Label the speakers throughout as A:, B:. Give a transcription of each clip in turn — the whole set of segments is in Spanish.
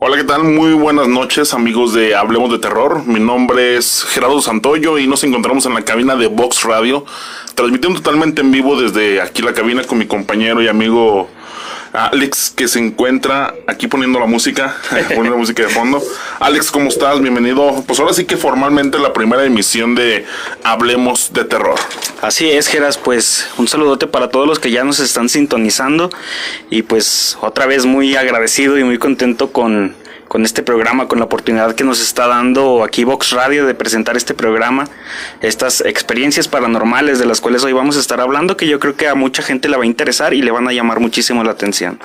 A: Hola, ¿qué tal? Muy buenas noches, amigos de Hablemos de Terror. Mi nombre es Gerardo Santoyo y nos encontramos en la cabina de Vox Radio, transmitiendo totalmente en vivo desde aquí la cabina con mi compañero y amigo Alex, que se encuentra aquí poniendo la música, poniendo la música de fondo. Alex, ¿cómo estás? Bienvenido. Pues ahora sí que formalmente la primera emisión de Hablemos de Terror.
B: Así es, Geras, pues un saludote para todos los que ya nos están sintonizando y pues otra vez muy agradecido y muy contento con con este programa, con la oportunidad que nos está dando aquí Vox Radio de presentar este programa, estas experiencias paranormales de las cuales hoy vamos a estar hablando, que yo creo que a mucha gente le va a interesar y le van a llamar muchísimo la atención.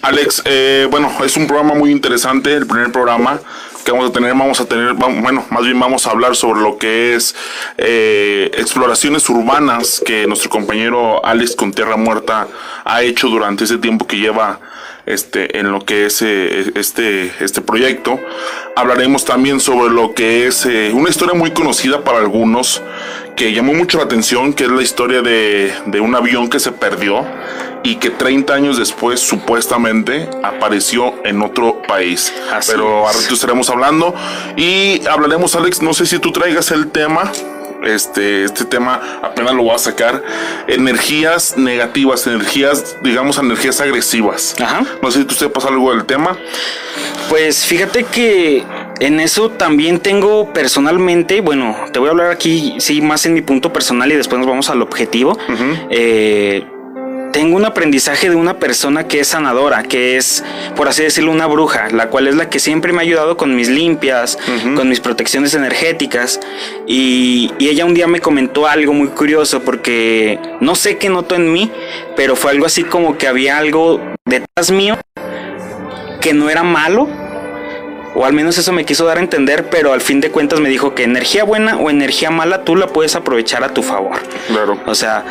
A: Alex, eh, bueno, es un programa muy interesante, el primer programa que vamos a tener, vamos a tener, bueno, más bien vamos a hablar sobre lo que es eh, exploraciones urbanas que nuestro compañero Alex con Tierra Muerta ha hecho durante ese tiempo que lleva este, en lo que es eh, este, este proyecto. Hablaremos también sobre lo que es eh, una historia muy conocida para algunos, que llamó mucho la atención, que es la historia de, de un avión que se perdió y que 30 años después supuestamente apareció en otro país. Pero ahora estaremos hablando y hablaremos, Alex, no sé si tú traigas el tema este, este tema apenas lo voy a sacar. Energías negativas, energías, digamos, energías agresivas. Ajá. No sé si tú sepas algo del tema.
B: Pues fíjate que en eso también tengo personalmente, bueno, te voy a hablar aquí, sí, más en mi punto personal y después nos vamos al objetivo. eh, tengo un aprendizaje de una persona que es sanadora, que es, por así decirlo, una bruja, la cual es la que siempre me ha ayudado con mis limpias, con mis protecciones energéticas. Y, ella un día me comentó algo muy curioso porque no sé qué notó en mí, pero fue algo así como que había algo detrás mío que no era malo, o al menos eso me quiso dar a entender, pero al fin de cuentas me dijo que energía buena o energía mala tú la puedes aprovechar a tu favor. Claro. O sea,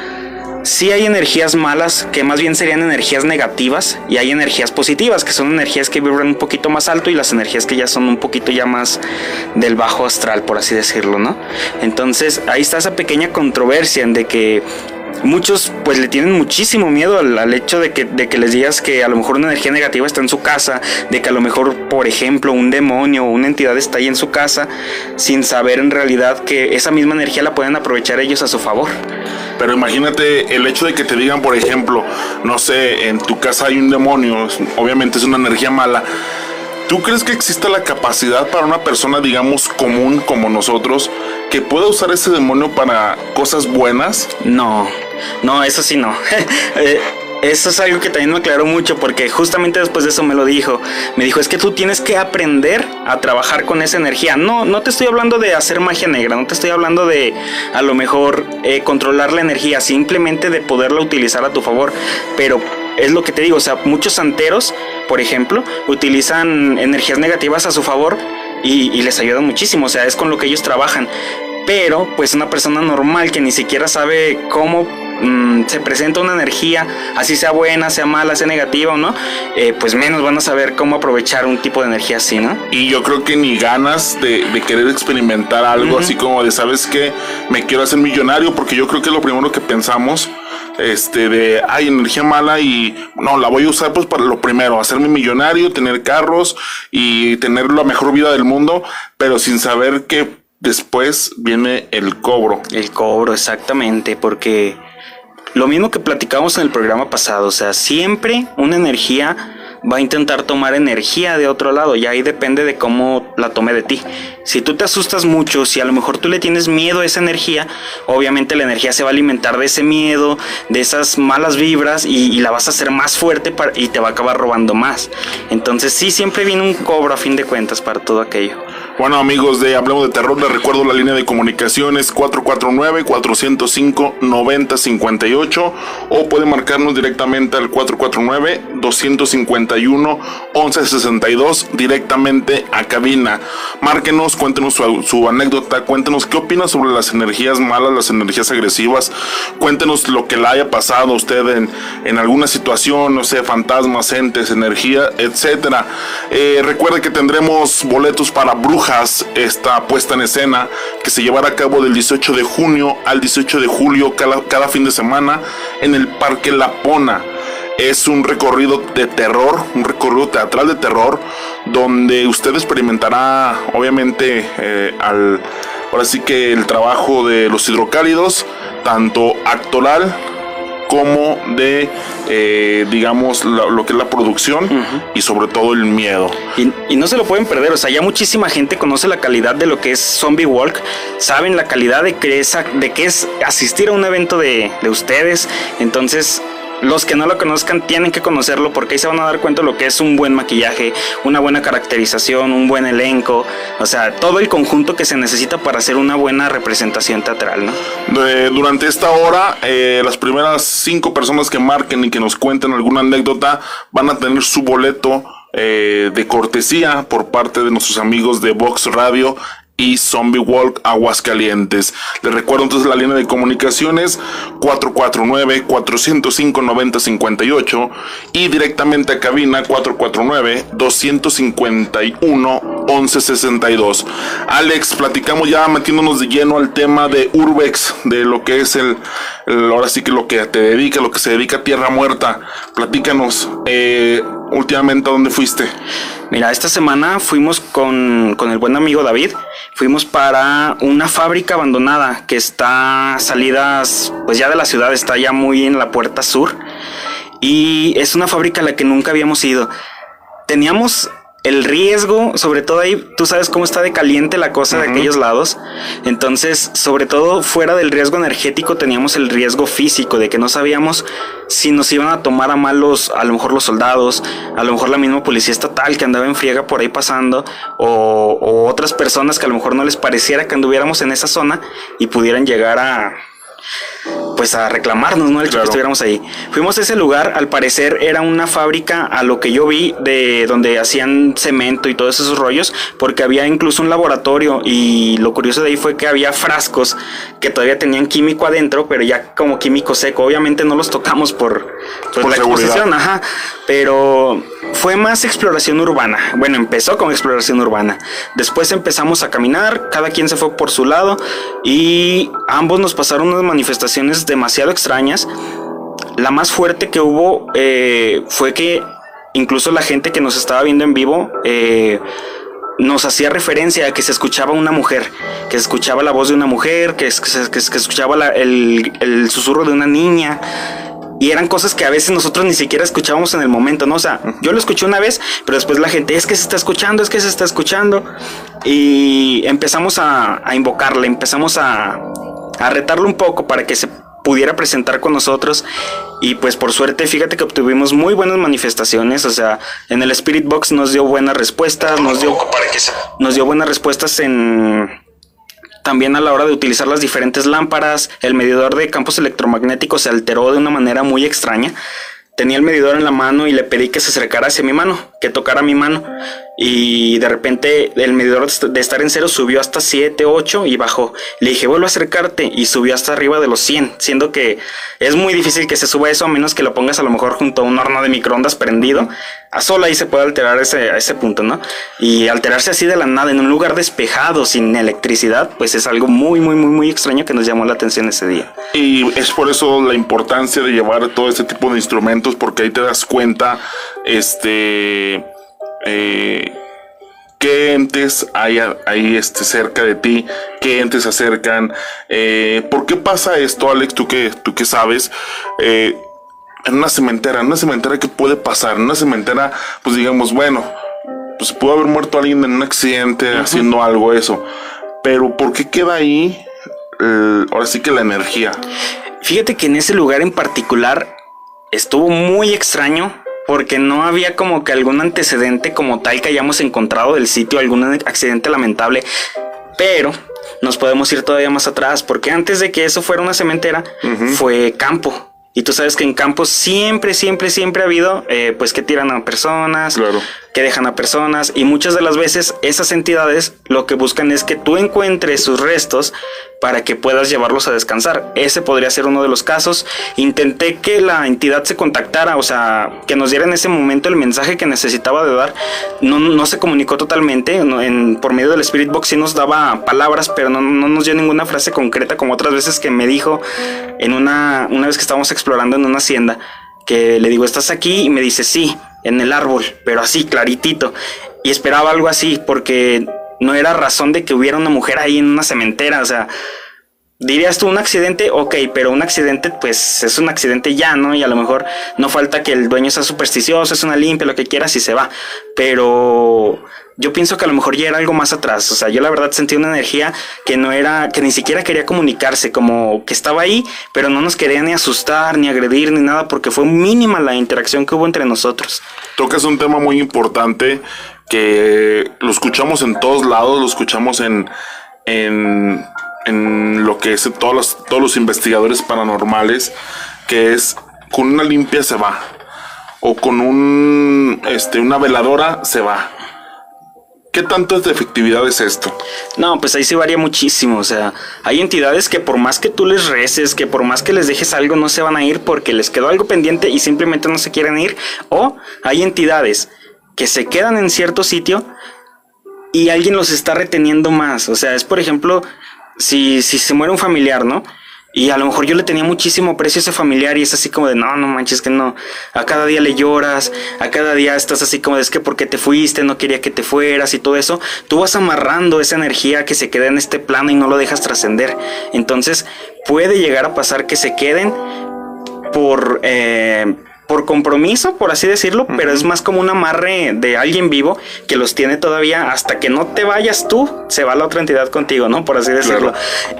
B: sí hay energías malas, que más bien serían energías negativas, y hay energías positivas, que son energías que vibran un poquito más alto y las energías que ya son un poquito ya más del bajo astral, por así decirlo, ¿no? Entonces ahí está esa pequeña controversia en de que muchos pues le tienen muchísimo miedo al, hecho de que, de que, les digas que a lo mejor una energía negativa está en su casa, de que a lo mejor, por ejemplo, un demonio o una entidad está ahí en su casa, sin saber en realidad que esa misma energía la pueden aprovechar ellos a su favor.
A: Pero imagínate el hecho de que te digan, por ejemplo, no sé, en tu casa hay un demonio, obviamente es una energía mala. ¿Tú crees que existe la capacidad para una persona, digamos, común como nosotros, que pueda usar ese demonio para cosas buenas?
B: No, no, eso sí no. Eh, eso es algo que también me aclaró mucho porque justamente después de eso me lo dijo. Me dijo, es que tú tienes que aprender a trabajar con esa energía. No, no te estoy hablando de hacer magia negra, no te estoy hablando de a lo mejor eh, controlar la energía, simplemente de poderla utilizar a tu favor. Pero es lo que te digo, o sea, muchos santeros, por ejemplo, utilizan energías negativas a su favor y, y les ayudan muchísimo, o sea, es con lo que ellos trabajan. Pero, pues una persona normal que ni siquiera sabe cómo Mm, se presenta una energía, así sea buena, sea mala, sea negativa o no, eh, pues menos van a saber cómo aprovechar un tipo de energía así, ¿no?
A: Y yo creo que ni ganas de, querer experimentar algo así como de, ¿sabes qué? Me quiero hacer millonario porque yo creo que lo primero que pensamos este de hay energía mala y no la voy a usar pues para lo primero hacerme millonario tener carros y tener la mejor vida del mundo pero sin saber que después viene el cobro.
B: El cobro exactamente porque lo mismo que platicamos en el programa pasado, o sea, siempre una energía va a intentar tomar energía de otro lado y ahí depende de cómo la tome de ti. Si tú te asustas mucho, si a lo mejor tú le tienes miedo a esa energía, obviamente la energía se va a alimentar de ese miedo, de esas malas vibras y, la vas a hacer más fuerte y te va a acabar robando más. Entonces sí, siempre viene un cobro a fin de cuentas para todo aquello.
A: Bueno, amigos de Hablemos de Terror, les recuerdo la línea de comunicaciones 449-405-9058 o pueden marcarnos directamente al 449-251-1162 directamente a cabina. Márquenos, cuéntenos su, anécdota, cuéntenos qué opina sobre las energías malas, las energías agresivas, cuéntenos lo que le haya pasado a usted en, en alguna situación, no sé, fantasmas, entes, energía, etcétera. Eh, recuerde que tendremos boletos para brujas esta puesta en escena que se llevará a cabo del 18 de junio al 18 de julio cada, cada fin de semana en el Parque La Pona. Es un recorrido de terror, un recorrido teatral de terror, donde usted experimentará, obviamente, eh, al, ahora sí que el trabajo de los hidrocálidos, tanto actoral como de, eh, digamos, lo, que es la producción y sobre todo el miedo.
B: Y, no se lo pueden perder, o sea, ya muchísima gente conoce la calidad de lo que es Zombie Walk, saben la calidad de que es, de que es asistir a un evento de, de ustedes, entonces los que no lo conozcan tienen que conocerlo porque ahí se van a dar cuenta de lo que es un buen maquillaje, una buena caracterización, un buen elenco, o sea, todo el conjunto que se necesita para hacer una buena representación teatral, ¿no?
A: durante esta hora, eh, las primeras cinco personas que marquen y que nos cuenten alguna anécdota van a tener su boleto eh, de cortesía por parte de nuestros amigos de Vox Radio y Zombie Walk Aguascalientes. Les recuerdo entonces la línea de comunicaciones 449-405-9058 y directamente a cabina 449-251-1162. Alex, platicamos ya metiéndonos de lleno al tema de Urbex, de lo que es el, ahora sí que lo que te dedica, lo que se dedica a Tierra Muerta. Platícanos, eh, últimamente a dónde fuiste.
B: Mira, esta semana fuimos con, con el buen amigo David fuimos para una fábrica abandonada que está salidas, pues ya de la ciudad, está ya muy en la puerta sur. Y es una fábrica a la que nunca habíamos ido. Teníamos el riesgo, sobre todo ahí, tú sabes cómo está de caliente la cosa de aquellos lados. Entonces, sobre todo fuera del riesgo energético, teníamos el riesgo físico de que no sabíamos si nos iban a tomar a mal los, a lo mejor los soldados, a lo mejor la misma policía estatal que andaba en friega por ahí pasando, o, o otras personas que a lo mejor no les pareciera que anduviéramos en esa zona y pudieran llegar a, pues a reclamarnos, ¿no? El que estuviéramos ahí. Fuimos a ese lugar, al parecer era una fábrica, a lo que yo vi, de donde hacían cemento y todos esos rollos, porque había incluso un laboratorio y lo curioso de ahí fue que había frascos que todavía tenían químico adentro, pero ya como químico seco. Obviamente no los tocamos por, pues, la exposición, ajá, pero fue más exploración urbana. Bueno, empezó con exploración urbana. Después empezamos a caminar, cada quien se fue por su lado y ambos nos pasaron unas manifestaciones demasiado extrañas. La más fuerte que hubo eh, fue que incluso la gente que nos estaba viendo en vivo eh, nos hacía referencia a que se escuchaba una mujer, que se escuchaba la voz de una mujer, que, se, escuchaba el, el susurro de una niña y eran cosas que a veces nosotros ni siquiera escuchábamos en el momento, ¿no? O sea, yo lo escuché una vez, pero después la gente, es que se está escuchando, es que se está escuchando. Y empezamos a, invocarle, empezamos a, a retarlo un poco para que se pudiera presentar con nosotros. Y pues por suerte fíjate que obtuvimos muy buenas manifestaciones, o sea, en el Spirit Box nos dio buenas respuestas, nos dio, nos dio buenas respuestas en también a la hora de utilizar las diferentes lámparas, el medidor de campos electromagnéticos se alteró de una manera muy extraña. Tenía el medidor en la mano y le pedí que se acercara hacia mi mano, que tocara mi mano y de repente el medidor de estar en cero subió hasta 7, 8 y bajó. Le dije, vuelvo a acercarte y subió hasta arriba de los 100, siendo que es muy difícil que se suba eso a menos que lo pongas a lo mejor junto a un horno de microondas prendido. A sola ahí se puede alterar ese, ese punto, ¿no? Y alterarse así de la nada en un lugar despejado, sin electricidad, pues es algo muy, muy, muy, muy extraño que nos llamó la atención ese día.
A: Y es por eso la importancia de llevar todo este tipo de instrumentos, porque ahí te das cuenta, este eh, qué entes hay ahí este, cerca de ti, qué entes se acercan. Eh, ¿Por qué pasa esto, Alex? Tú que, tú que sabes. Eh, en una cementera, en una cementera, ¿qué puede pasar? En una cementera, pues digamos, bueno, pues pudo haber muerto alguien en un accidente haciendo algo, eso. Pero ¿por qué queda ahí? ahora sí que la energía.
B: Fíjate que en ese lugar en particular estuvo muy extraño porque no había como que algún antecedente como tal que hayamos encontrado del sitio, algún accidente lamentable, pero nos podemos ir todavía más atrás, porque antes de que eso fuera una cementera, fue campo. Y tú sabes que en campos siempre, siempre, siempre ha habido, eh, pues que tiran a personas, que dejan a personas. Y muchas de las veces esas entidades lo que buscan es que tú encuentres sus restos para que puedas llevarlos a descansar. Ese podría ser uno de los casos. Intenté que la entidad se contactara, o sea, que nos diera en ese momento el mensaje que necesitaba de dar. No, no se comunicó totalmente. en, por medio del Spirit Box sí nos daba palabras, pero no, no, nos dio ninguna frase concreta como otras veces que me dijo en una, una vez que estábamos explorando en una hacienda, que le digo, ¿estás aquí? Y me dice, sí, en el árbol, pero así, claritito. y esperaba algo así, porque no era razón de que hubiera una mujer ahí en una cementera, o sea, dirías tú un accidente, ok, pero un accidente pues es un accidente ya, ¿no? Y a lo mejor no falta que el dueño sea supersticioso, es una limpia, lo que quieras y se va, pero yo pienso que a lo mejor ya era algo más atrás. O sea, yo la verdad sentí una energía que no era, que ni siquiera quería comunicarse, como que estaba ahí, pero no nos quería ni asustar, ni agredir, ni nada, porque fue mínima la interacción que hubo entre nosotros.
A: Tocas un tema muy importante que lo escuchamos en todos lados, lo escuchamos en, en, en lo que es todos los, todos los investigadores paranormales, que es con una limpia se va. O con un, este, una veladora se va ¿Qué tanto de efectividad es esto?
B: No, pues ahí sí varía muchísimo. O sea, hay entidades que por más que tú les reces, que por más que les dejes algo, no se van a ir porque les quedó algo pendiente y simplemente no se quieren ir. O hay entidades que se quedan en cierto sitio y alguien los está reteniendo más. O sea, es por ejemplo, si, si se muere un familiar, ¿no? Y a lo mejor yo le tenía muchísimo precio a ese familiar y es así como de, no, no manches que no. A cada día le lloras, a cada día estás así como de, es que porque te fuiste, no quería que te fueras y todo eso. Tú vas amarrando esa energía que se queda en este plano y no lo dejas trascender. Entonces puede llegar a pasar que se queden por... Eh, por compromiso, por así decirlo, pero es más como un amarre de alguien vivo que los tiene todavía hasta que no te vayas tú, se va la otra entidad contigo, ¿no? Por así decirlo.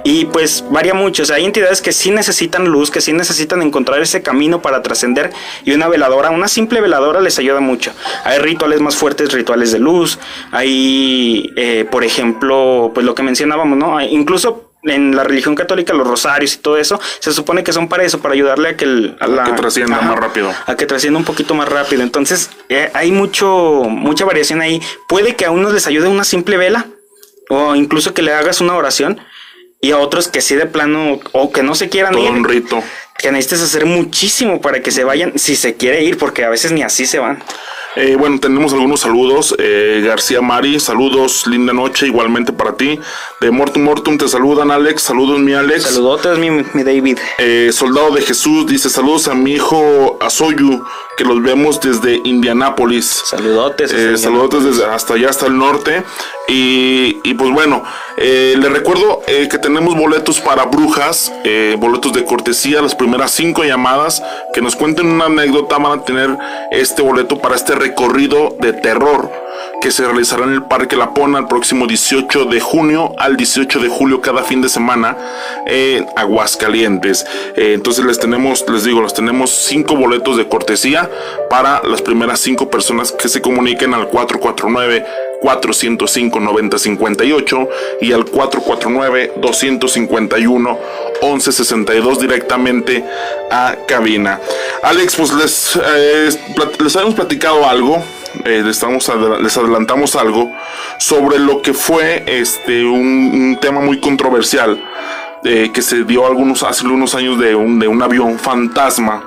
B: Y pues varía mucho, o sea, hay entidades que sí necesitan luz, que sí necesitan encontrar ese camino para trascender y una veladora, una simple veladora les ayuda mucho. Hay rituales más fuertes, rituales de luz, hay, eh, por ejemplo, pues lo que mencionábamos, ¿no? Incluso en la religión católica los rosarios y todo eso se supone que son para eso para ayudarle a que el,
A: a, que trascienda más rápido.
B: A que trascienda un poquito más rápido. Entonces eh, hay mucho mucha variación ahí. Puede que a unos les ayude una simple vela o incluso que le hagas una oración y a otros que sí de plano o que no se quieran
A: todo
B: ir.
A: un rito.
B: Que necesites hacer muchísimo para que se vayan si se quiere ir porque a veces ni así se van
A: eh, bueno, tenemos algunos saludos. Eh, García Mari, saludos, linda noche, igualmente para ti. De Mortum Mortum te saludan, Alex. Saludos, mi Alex.
B: Saludotes, mi, mi David.
A: Eh, Soldado de Jesús dice saludos a mi hijo Asoyu, que los vemos desde Indianápolis.
B: Saludotes.
A: saludotes desde hasta allá, hasta el norte. Y, y pues bueno, le recuerdo que tenemos boletos para brujas, boletos de cortesía, las primeras cinco llamadas que nos cuenten una anécdota van a tener este boleto para este recorrido de terror que se realizará en el Parque La Pona el próximo 18 de junio al 18 de julio cada fin de semana en Aguascalientes. Eh, entonces les tenemos, les digo, les tenemos cinco boletos de cortesía para las primeras cinco personas que se comuniquen al 449 405 9058 y al 449 251 1162 directamente a cabina. Alex, pues les, eh, les habíamos platicado algo, eh, les, les adelantamos algo sobre lo que fue este un, tema muy controversial eh, que se dio algunos hace algunos años de un, de un avión fantasma.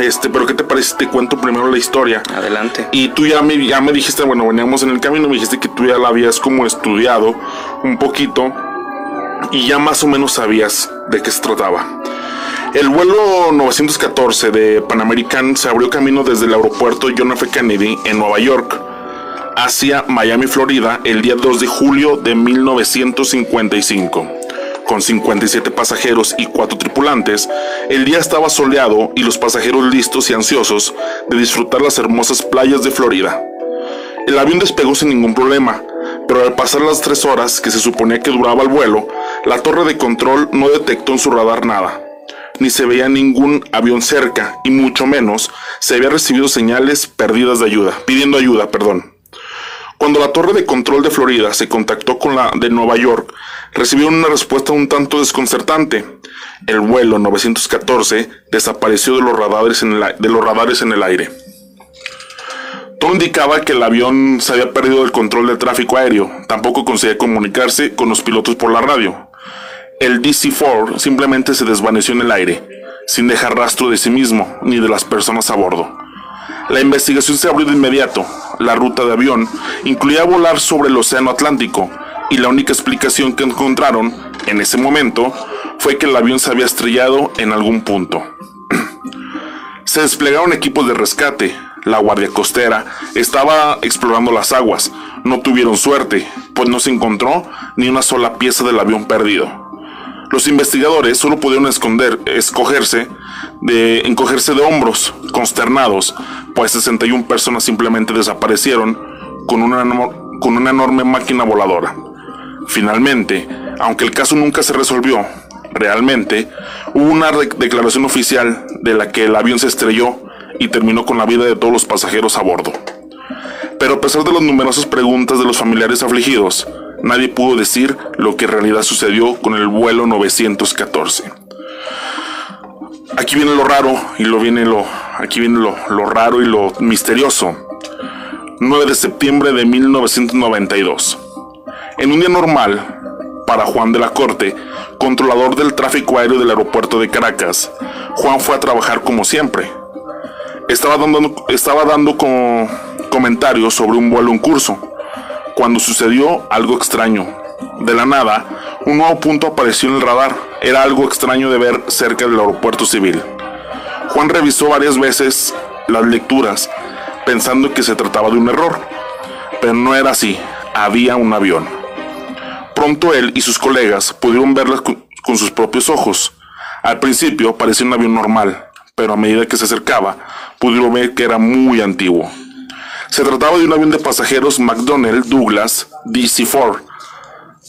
A: Este, pero ¿qué te parece? Te cuento primero la historia.
B: Adelante.
A: Y tú ya me, ya me dijiste, bueno, veníamos en el camino, me dijiste que tú ya la habías como estudiado un poquito y ya más o menos sabías de qué se trataba. El vuelo 914 de Pan American se abrió camino desde el aeropuerto John F. Kennedy en Nueva York hacia Miami, Florida, el día 2 de julio de 1955. Con 57 pasajeros y 4 tripulantes, el día estaba soleado y los pasajeros listos y ansiosos de disfrutar las hermosas playas de Florida. El avión despegó sin ningún problema, pero al pasar las 3 horas que se suponía que duraba el vuelo, la torre de control no detectó en su radar nada ni se veía ningún avión cerca, y mucho menos se había recibido señales perdidas de ayuda, pidiendo ayuda, perdón. Cuando la torre de control de Florida se contactó con la de Nueva York, recibieron una respuesta un tanto desconcertante. El vuelo 914 desapareció de los radares en el, de los radares en el aire. Todo indicaba que el avión se había perdido el control del tráfico aéreo. Tampoco conseguía comunicarse con los pilotos por la radio el DC-4 simplemente se desvaneció en el aire, sin dejar rastro de sí mismo ni de las personas a bordo. La investigación se abrió de inmediato. La ruta de avión incluía volar sobre el Océano Atlántico y la única explicación que encontraron en ese momento fue que el avión se había estrellado en algún punto. se desplegaron equipos de rescate, la Guardia Costera, estaba explorando las aguas. No tuvieron suerte, pues no se encontró ni una sola pieza del avión perdido. Los investigadores solo pudieron esconder, escogerse de, encogerse de hombros, consternados, pues 61 personas simplemente desaparecieron con una, con una enorme máquina voladora. Finalmente, aunque el caso nunca se resolvió, realmente, hubo una declaración oficial de la que el avión se estrelló y terminó con la vida de todos los pasajeros a bordo. Pero a pesar de las numerosas preguntas de los familiares afligidos, nadie pudo decir lo que en realidad sucedió con el vuelo 914. Aquí viene lo raro y lo viene lo aquí viene lo, lo raro y lo misterioso. 9 de septiembre de 1992. En un día normal, para Juan de la Corte, controlador del tráfico aéreo del aeropuerto de Caracas, Juan fue a trabajar como siempre. Estaba dando, estaba dando comentarios sobre un vuelo en curso cuando sucedió algo extraño. De la nada, un nuevo punto apareció en el radar. Era algo extraño de ver cerca del aeropuerto civil. Juan revisó varias veces las lecturas, pensando que se trataba de un error. Pero no era así, había un avión. Pronto él y sus colegas pudieron verlas con, sus propios ojos. Al principio parecía un avión normal, pero a medida que se acercaba, pudieron ver que era muy antiguo. Se trataba de un avión de pasajeros McDonnell Douglas DC-4,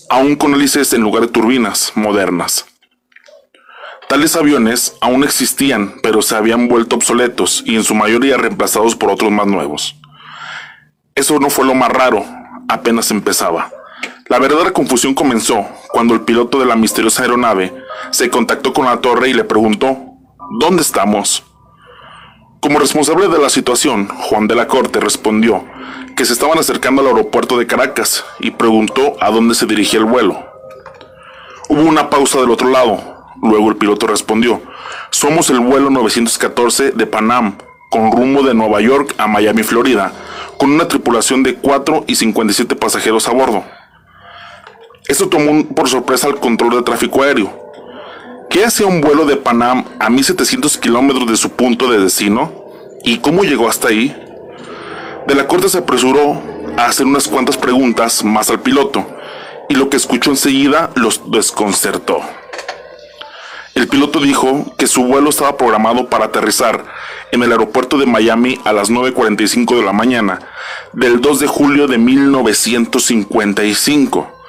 A: aún con hélices en lugar de turbinas modernas. Tales aviones aún existían, pero se habían vuelto obsoletos y en su mayoría reemplazados por otros más nuevos. Eso no fue lo más raro, apenas empezaba. La verdadera confusión comenzó cuando el piloto de la misteriosa aeronave se contactó con la torre y le preguntó, ¿Dónde estamos? Como responsable de la situación, Juan de la Corte respondió que se estaban acercando al aeropuerto de Caracas y preguntó a dónde se dirigía el vuelo. Hubo una pausa del otro lado. Luego el piloto respondió, somos el vuelo 914 de Panam, con rumbo de Nueva York a Miami, Florida, con una tripulación de 4 y 57 pasajeros a bordo. Esto tomó por sorpresa al control de tráfico aéreo, ¿Qué hacía un vuelo de Panam a 1700 kilómetros de su punto de destino? ¿Y cómo llegó hasta ahí? De la corte se apresuró a hacer unas cuantas preguntas más al piloto, y lo que escuchó enseguida los desconcertó. El piloto dijo que su vuelo estaba programado para aterrizar en el aeropuerto de Miami a las 9.45 de la mañana del 2 de julio de 1955.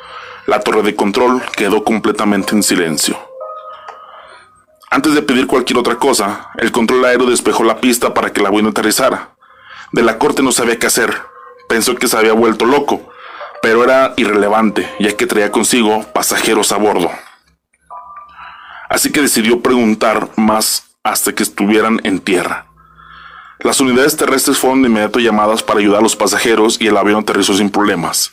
A: La torre de control quedó completamente en silencio. Antes de pedir cualquier otra cosa, el control aéreo despejó la pista para que el avión aterrizara. De la corte no sabía qué hacer. Pensó que se había vuelto loco, pero era irrelevante, ya que traía consigo pasajeros a bordo. Así que decidió preguntar más hasta que estuvieran en tierra. Las unidades terrestres fueron de inmediato llamadas para ayudar a los pasajeros y el avión aterrizó sin problemas.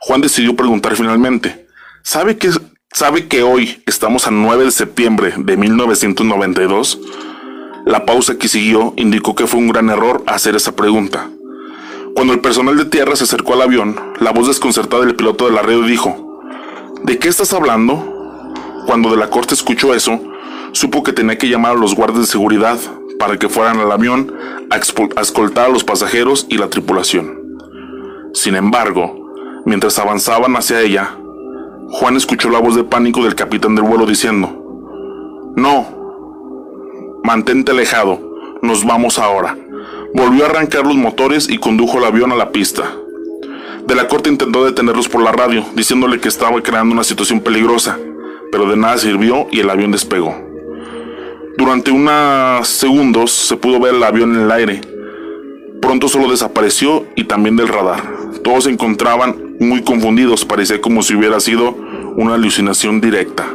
A: Juan decidió preguntar finalmente, ¿sabe qué, ¿Sabe que hoy estamos a 9 de septiembre de 1992? La pausa que siguió indicó que fue un gran error hacer esa pregunta. Cuando el personal de tierra se acercó al avión, la voz desconcertada del piloto de la radio dijo, ¿De qué estás hablando? Cuando de la corte escuchó eso, supo que tenía que llamar a los guardias de seguridad para que fueran al avión a escoltar a los pasajeros y la tripulación. Sin embargo, mientras avanzaban hacia ella, Juan escuchó la voz de pánico del capitán del vuelo diciendo, No, mantente alejado, nos vamos ahora. Volvió a arrancar los motores y condujo el avión a la pista. De la corte intentó detenerlos por la radio, diciéndole que estaba creando una situación peligrosa, pero de nada sirvió y el avión despegó. Durante unos segundos se pudo ver el avión en el aire. Pronto solo desapareció y también del radar. Todos se encontraban muy confundidos, parecía como si hubiera sido una alucinación directa.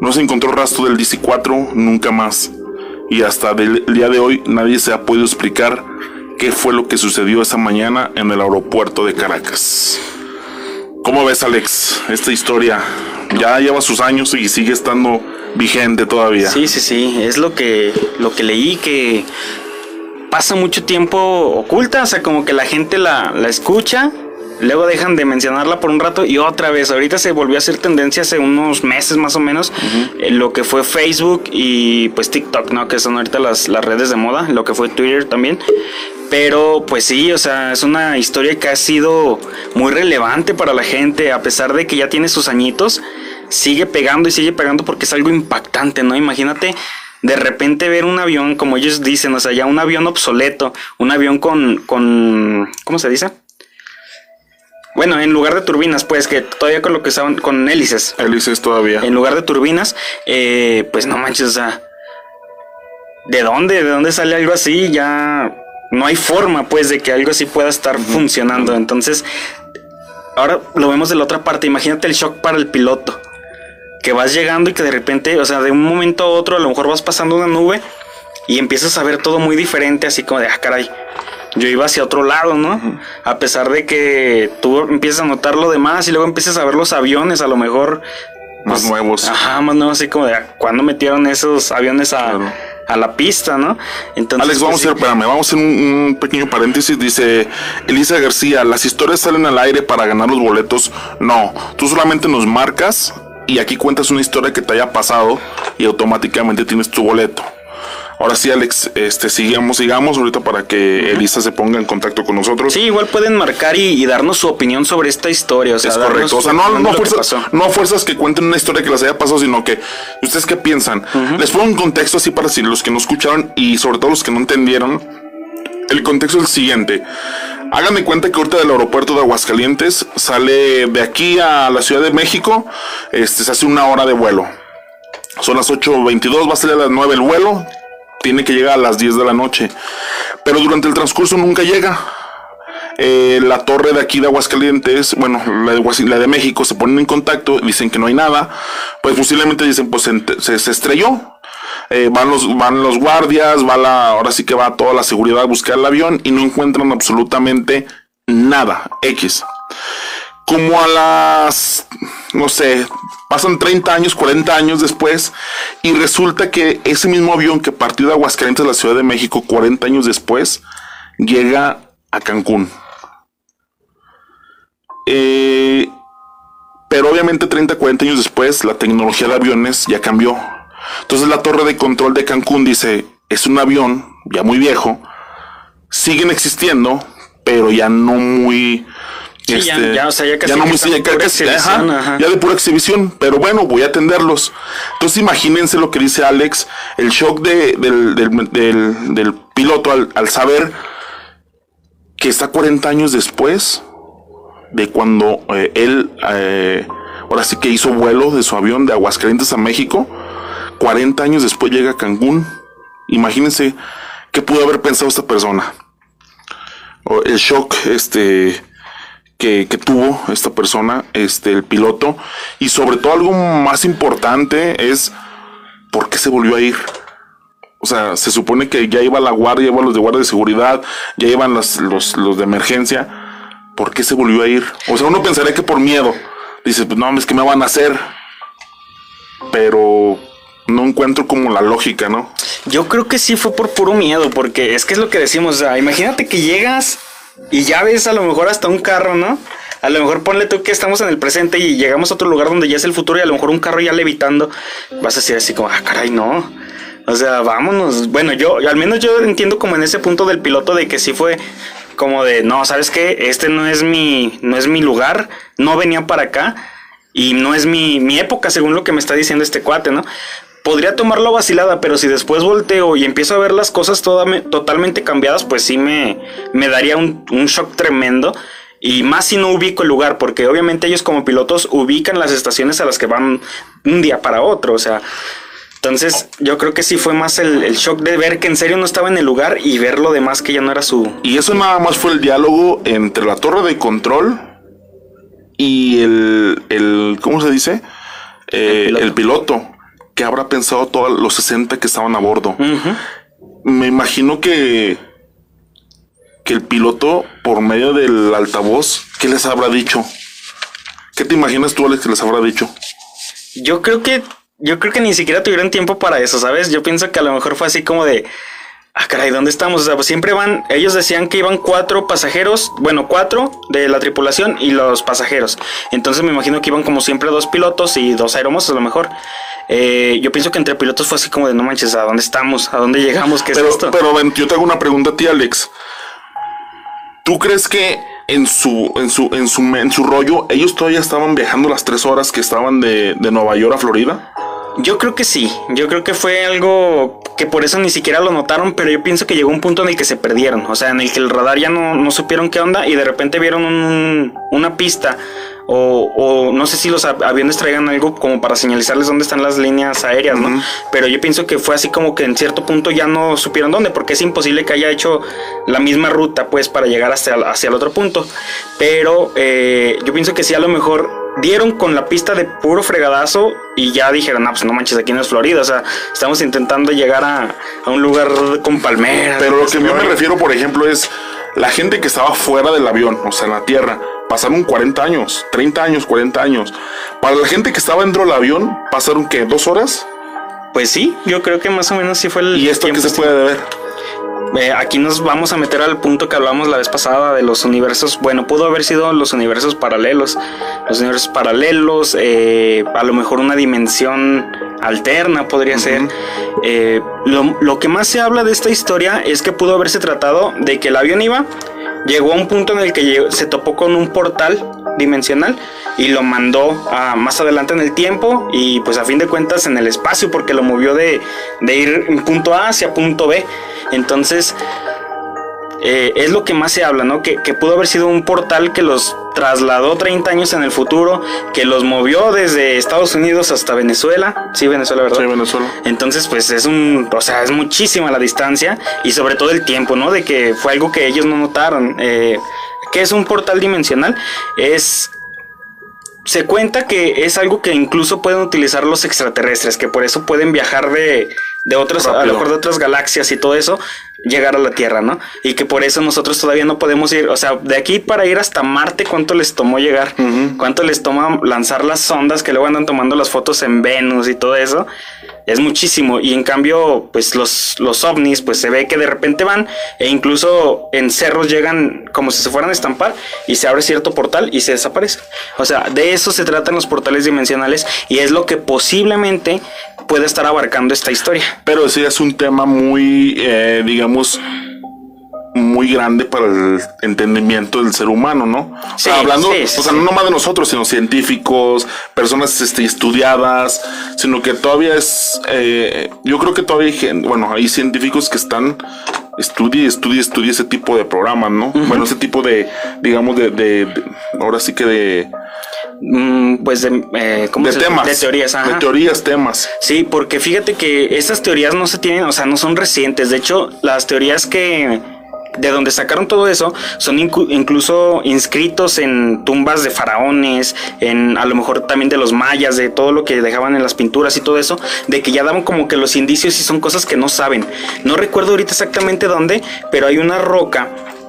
A: No se encontró rastro del DC-4 nunca más, y hasta el día de hoy nadie se ha podido explicar qué fue lo que sucedió esa mañana en el aeropuerto de Caracas. ¿Cómo ves, Alex? Esta historia ya lleva sus años y sigue estando vigente todavía.
B: Sí, sí, sí, es lo que, lo que leí que pasa mucho tiempo oculta, o sea, como que la gente la, la escucha, luego dejan de mencionarla por un rato y otra vez. Ahorita se volvió a hacer tendencia hace unos meses más o menos, eh, lo que fue Facebook y pues TikTok, ¿no? Que son ahorita las, las redes de moda, lo que fue Twitter también. Pero pues sí, o sea, es una historia que ha sido muy relevante para la gente, a pesar de que ya tiene sus añitos, sigue pegando y sigue pegando porque es algo impactante, ¿no? Imagínate de repente ver un avión, como ellos dicen, o sea, ya un avión obsoleto, un avión con, con ¿cómo se dice? Bueno, en lugar de turbinas, pues que todavía con lo que estaban con hélices.
A: Hélices todavía.
B: En lugar de turbinas, eh, pues no manches, o sea, ¿de dónde? ¿De dónde sale algo así? Ya no hay forma, pues, de que algo así pueda estar funcionando. Entonces, ahora lo vemos de la otra parte. Imagínate el shock para el piloto. Que vas llegando y que de repente, o sea, de un momento a otro, a lo mejor vas pasando una nube y empiezas a ver todo muy diferente, así como de, ah, caray, yo iba hacia otro lado, ¿no? A pesar de que tú empiezas a notar lo demás y luego empiezas a ver los aviones, a lo mejor.
A: Más
B: pues,
A: nuevos.
B: Ajá, más nuevos, así como de, ah, ¿cuándo metieron esos aviones a,
A: Claro.
B: a la pista, ¿no? Entonces,
A: Alex, vamos
B: pues,
A: a hacer, espérame, vamos a hacer un, un pequeño paréntesis. Dice Elisa García, las historias salen al aire para ganar los boletos. No, tú solamente nos marcas y aquí cuentas una historia que te haya pasado y automáticamente tienes tu boleto. Ahora sí, Alex, este, sigamos, sigamos ahorita para que Elisa se ponga en contacto con nosotros.
B: Sí, igual pueden marcar y, y darnos su opinión sobre esta historia. O sea,
A: Es correcto. O sea, no, fuerzas, no fuerzas que cuenten una historia que les haya pasado, sino que ustedes qué piensan. Les pongo un contexto así para si los que no escucharon y sobre todo los que no entendieron. El contexto es el siguiente. Hagan de cuenta que ahorita del aeropuerto de Aguascalientes sale de aquí a la Ciudad de México, este, se hace una hora de vuelo. Son las 8.22, va a salir a las 9 el vuelo, tiene que llegar a las 10 de la noche. Pero durante el transcurso nunca llega. Eh, la torre de aquí de Aguascalientes, bueno, la de, de México, se ponen en contacto, dicen que no hay nada. Pues posiblemente dicen, pues se estrelló. Eh, van los van los guardias, va la, ahora sí que va toda la seguridad a buscar el avión y no encuentran absolutamente nada. X. Como a las, no sé, pasan 30 años, 40 años después y resulta que ese mismo avión que partió de Aguascalientes a la Ciudad de México 40 años después llega a Cancún. Eh, pero obviamente 30, 40 años después la tecnología de aviones ya cambió. Entonces la torre de control de Cancún dice, es un avión ya muy viejo, siguen existiendo, pero ya no muy... este,
B: ya- ya, o sea, ya casi
A: no muy
B: de
A: ya
B: pura
A: casi-
B: exhibición,
A: ajá,
B: ajá.
A: ya de pura exhibición, pero bueno, voy a atenderlos. Entonces imagínense lo que dice Alex, el shock de- del, del- del- del piloto al, al saber que está 40 años después de cuando eh, él, eh, ahora sí que hizo vuelo de su avión de Aguascalientes a México, 40 años después llega a Cancún. Imagínense qué pudo haber pensado esta persona. O el shock este, que, tuvo esta persona, este, el piloto. Y sobre todo algo más importante es por qué se volvió a ir. O sea, se supone que ya iba la guardia, iban los de guardia de seguridad, ya iban las- los, los de emergencia. ¿Por qué se volvió a ir? O sea, uno pensaría que por miedo. Dices, pues no, es que me van a hacer. Pero no encuentro como la lógica, ¿no?
B: Yo creo que sí fue por puro miedo, porque es que es lo que decimos, o sea, imagínate que llegas y ya ves a lo mejor hasta un carro, ¿no? A lo mejor ponle tú que estamos en el presente y llegamos a otro lugar donde ya es el futuro y a lo mejor un carro ya levitando, vas a decir así como, ah, caray, no. O sea, vámonos. Bueno, yo, al menos yo entiendo como en ese punto del piloto de que sí fue como de, no, ¿sabes qué? Este no es mi, no es mi lugar, no venía para acá y no es mi, mi época, según lo que me está diciendo este cuate, ¿no? Podría tomarlo vacilada, pero si después volteo y empiezo a ver las cosas toda- totalmente cambiadas, pues sí me, me daría un, un shock tremendo. Y más si no ubico el lugar, porque obviamente ellos como pilotos ubican las estaciones a las que van un día para otro. O sea, entonces yo creo que sí fue más el, el shock de ver que en serio no estaba en el lugar y ver lo demás que ya no era su...
A: Y eso nada más fue el diálogo entre la torre de control y el, el ¿cómo se dice? Eh,
B: El
A: el,
B: piloto.
A: Que habrá pensado todos los 60 que estaban a bordo. Me imagino que que el piloto por medio del altavoz, ¿qué les habrá dicho? ¿Qué te imaginas tú, Alex, que les habrá dicho?
B: Yo creo que yo creo que ni siquiera tuvieron tiempo para eso, ¿sabes? Yo pienso que a lo mejor fue así como de ah, caray, ¿dónde estamos? O sea, pues siempre van, ellos decían que iban cuatro pasajeros, bueno, cuatro de la tripulación y los pasajeros. Entonces me imagino que iban como siempre dos pilotos y dos aeromosos a lo mejor. Eh, yo pienso que entre pilotos fue así como de no manches, ¿a dónde estamos? ¿A dónde llegamos? ¿Qué
A: pero,
B: es esto?
A: Pero ven, yo te hago una pregunta a ti, Alex. ¿Tú crees que en su, en su, en su, en su rollo, ellos todavía estaban viajando las tres horas que estaban de, de Nueva York a Florida?
B: Yo creo que sí, yo creo que fue algo que por eso ni siquiera lo notaron, pero yo pienso que llegó un punto en el que se perdieron, o sea, en el que el radar ya no, no supieron qué onda y de repente vieron un, una pista o, o, no sé si los aviones traigan algo como para señalizarles dónde están las líneas aéreas, ¿no? Uh -huh. Pero yo pienso que fue así como que en cierto punto ya no supieron dónde, porque es imposible que haya hecho la misma ruta, pues, para llegar hacia, hacia el otro punto. Pero eh, yo pienso que sí, a lo mejor dieron con la pista de puro fregadazo y ya dijeron, ah, pues no manches, aquí no es Florida, o sea, estamos intentando llegar a, a un lugar con palmeras.
A: Pero lo que yo me refiero, por ejemplo, es la gente que estaba fuera del avión, o sea, en la tierra, pasaron 40 años, 30 años, 40 años. Para la gente que estaba dentro del avión, pasaron, ¿qué? ¿Dos horas?
B: Pues sí, yo creo que más o menos sí fue el.
A: ¿Y esto qué se puede deber?
B: Eh, aquí nos vamos a meter al punto que hablamos la vez pasada de los universos. Bueno, pudo haber sido los universos paralelos. Los universos paralelos, eh, a lo mejor una dimensión alterna podría uh -huh. ser. Eh, lo, lo que más se habla de esta historia es que pudo haberse tratado de que el avión iba, llegó a un punto en el que se topó con un portal dimensional y lo mandó a más adelante en el tiempo y pues a fin de cuentas en el espacio porque lo movió de, de ir en punto A hacia punto B. Entonces eh, es lo que más se habla, ¿no? Que, que, pudo haber sido un portal que los trasladó 30 años en el futuro, que los movió desde Estados Unidos hasta Venezuela. Sí, Venezuela, ¿verdad?
A: Sí, Venezuela.
B: Entonces, pues es un, o sea, es muchísima la distancia y sobre todo el tiempo, ¿no? De que fue algo que ellos no notaron. Eh, ¿Qué es un portal dimensional? Es se cuenta que es algo que incluso pueden utilizar los extraterrestres, que por eso pueden viajar de, de otras, Rápido. a lo mejor de otras galaxias y todo eso, llegar a la Tierra, ¿no? Y que por eso nosotros todavía no podemos ir, o sea, de aquí para ir hasta Marte, ¿cuánto les tomó llegar? Uh -huh. ¿Cuánto les toma lanzar las sondas que luego andan tomando las fotos en Venus y todo eso? Es muchísimo. Y en cambio, pues los, los ovnis, pues se ve que de repente van e incluso en cerros llegan como si se fueran a estampar y se abre cierto portal y se desaparece. O sea, de eso se tratan los portales dimensionales y es lo que posiblemente puede estar abarcando esta historia.
A: Pero sí es un tema muy, eh, digamos, muy grande para el entendimiento del ser humano, ¿no? Sí, o sea, hablando, sí, sí, o sea, no nomás de nosotros, sino científicos, personas este, estudiadas, sino que todavía es, eh, yo creo que todavía hay gente, bueno, hay científicos que están estudie, estudie, estudie ese tipo de programas, ¿no? Uh -huh. Bueno, ese tipo de, digamos, de, de, de ahora sí que de
B: Mm, pues de, eh, ¿cómo
A: de
B: se
A: temas
B: de teorías ajá.
A: de teorías temas
B: sí porque fíjate que esas teorías no se tienen o sea no son recientes de hecho las teorías que de donde sacaron todo eso son incluso inscritos en tumbas de faraones, en a lo mejor también de los mayas, de todo lo que dejaban en las pinturas y todo eso, de que ya daban como que los indicios y son cosas que no saben. No recuerdo ahorita exactamente dónde, pero hay una roca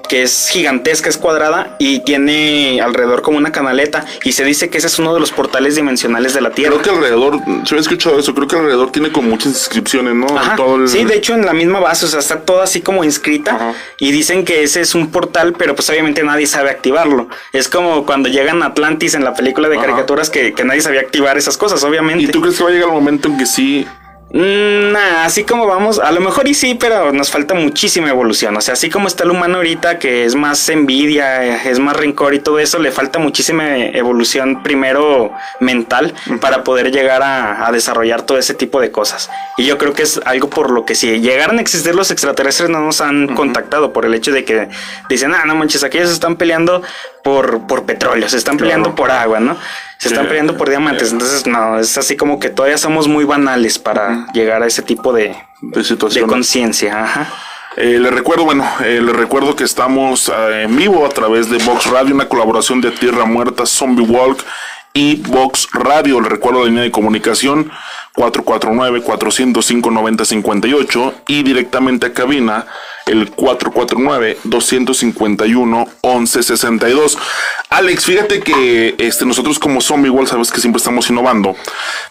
B: que es gigantesca, es cuadrada y tiene alrededor como una canaleta y se dice que ese es uno de los portales dimensionales de la Tierra.
A: Creo que alrededor, yo he escuchado eso, creo que alrededor tiene como muchas inscripciones, ¿no?
B: Ajá,
A: el...
B: Sí, de hecho en la misma base, o sea, está todo así como inscrita Ajá. y dicen que ese es un portal, pero pues obviamente nadie sabe activarlo. Es como cuando llegan a Atlantis en la película de Ajá. caricaturas que, que nadie sabía activar esas cosas, obviamente.
A: ¿Y tú crees que va a llegar el momento en que sí
B: nah, así como vamos, a lo mejor y sí, pero nos falta muchísima evolución. O sea, así como está el humano ahorita, que es más envidia, es más rencor y todo eso, le falta muchísima evolución primero mental para poder llegar a, a, desarrollar todo ese tipo de cosas. Y yo creo que es algo por lo que si llegaran a existir los extraterrestres no nos han uh -huh. contactado por el hecho de que dicen, ah, no manches, se están peleando por, por petróleo, se están peleando claro. por agua, ¿no? Se están peleando por diamantes. Entonces, no, es así como que todavía somos muy banales para llegar a ese tipo de,
A: de situación.
B: De conciencia.
A: Eh, les recuerdo, bueno, eh, les recuerdo que estamos eh, en vivo a través de Vox Radio, una colaboración de Tierra Muerta, Zombie Walk y Vox Radio. Les recuerdo la línea de comunicación 449-405-9058 y directamente a cabina el 449-251-1162. Alex, fíjate que este, nosotros como Zombie Wall, sabes que siempre estamos innovando.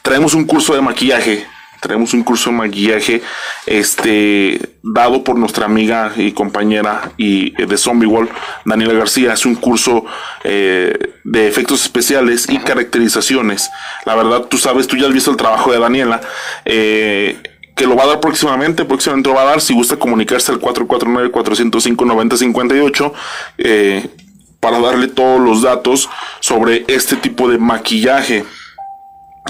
A: Traemos un curso de maquillaje Tenemos un curso de maquillaje este, dado por nuestra amiga y compañera y, eh, de Zombie Wall, Daniela García. Es un curso eh, de efectos especiales y caracterizaciones. La verdad, tú sabes, tú ya has visto el trabajo de Daniela. Eh, que lo va a dar próximamente, próximamente lo va a dar, si gusta comunicarse al 449-405-9058, eh, para darle todos los datos sobre este tipo de maquillaje.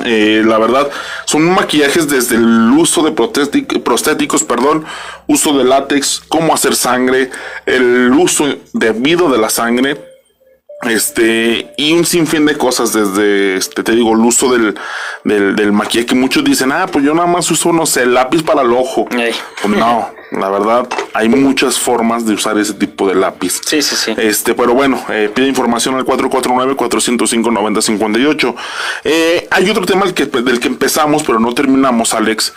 A: Eh, la verdad, son maquillajes desde el uso de prostéticos, perdón, uso de látex, cómo hacer sangre, el uso debido de la sangre, este, y un sinfín de cosas desde, este, te digo, el uso del, del, maquillaje que muchos dicen, ah, pues yo nada más uso, no sé, lápiz para el ojo. Pues no, la verdad, hay muchas formas de usar ese tipo de lápiz.
B: Sí, sí, sí.
A: Este, pero bueno, eh, pide información al 449-405-9058. Eh, hay otro tema del que, del que empezamos, pero no terminamos, Alex,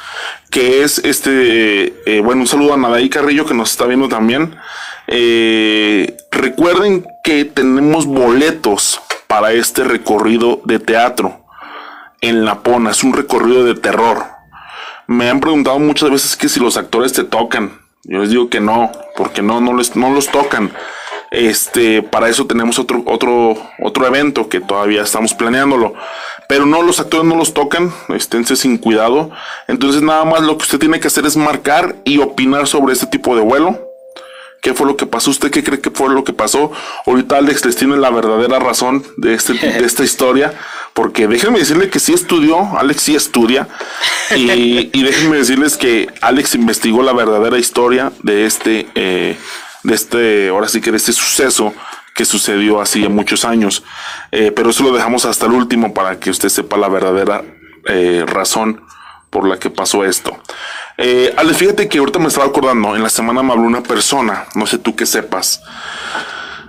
A: que es este, eh, bueno, un saludo a Nadaí Carrillo que nos está viendo también. Eh, recuerden que tenemos boletos para este recorrido de teatro en La Pona. Es un recorrido de terror. Me han preguntado muchas veces que si los actores te tocan. Yo les digo que no, porque no, no, les, no los tocan. Este, para eso tenemos otro, otro, otro evento que todavía estamos planeándolo. Pero no, los actores no los tocan, esténse sin cuidado. Entonces nada más lo que usted tiene que hacer es marcar y opinar sobre este tipo de vuelo qué fue lo que pasó, usted qué cree que fue lo que pasó. Ahorita Alex les tiene la verdadera razón de, este, de esta historia, porque déjenme decirle que sí estudió, Alex sí estudia, y, déjenme decirles que Alex investigó la verdadera historia de este, eh, de este, ahora sí que de este suceso que sucedió hace muchos años. Eh, pero eso lo dejamos hasta el último para que usted sepa la verdadera eh, razón por la que pasó esto. Eh, Ale, fíjate que ahorita me estaba acordando, en la semana me habló una persona, no sé tú qué sepas.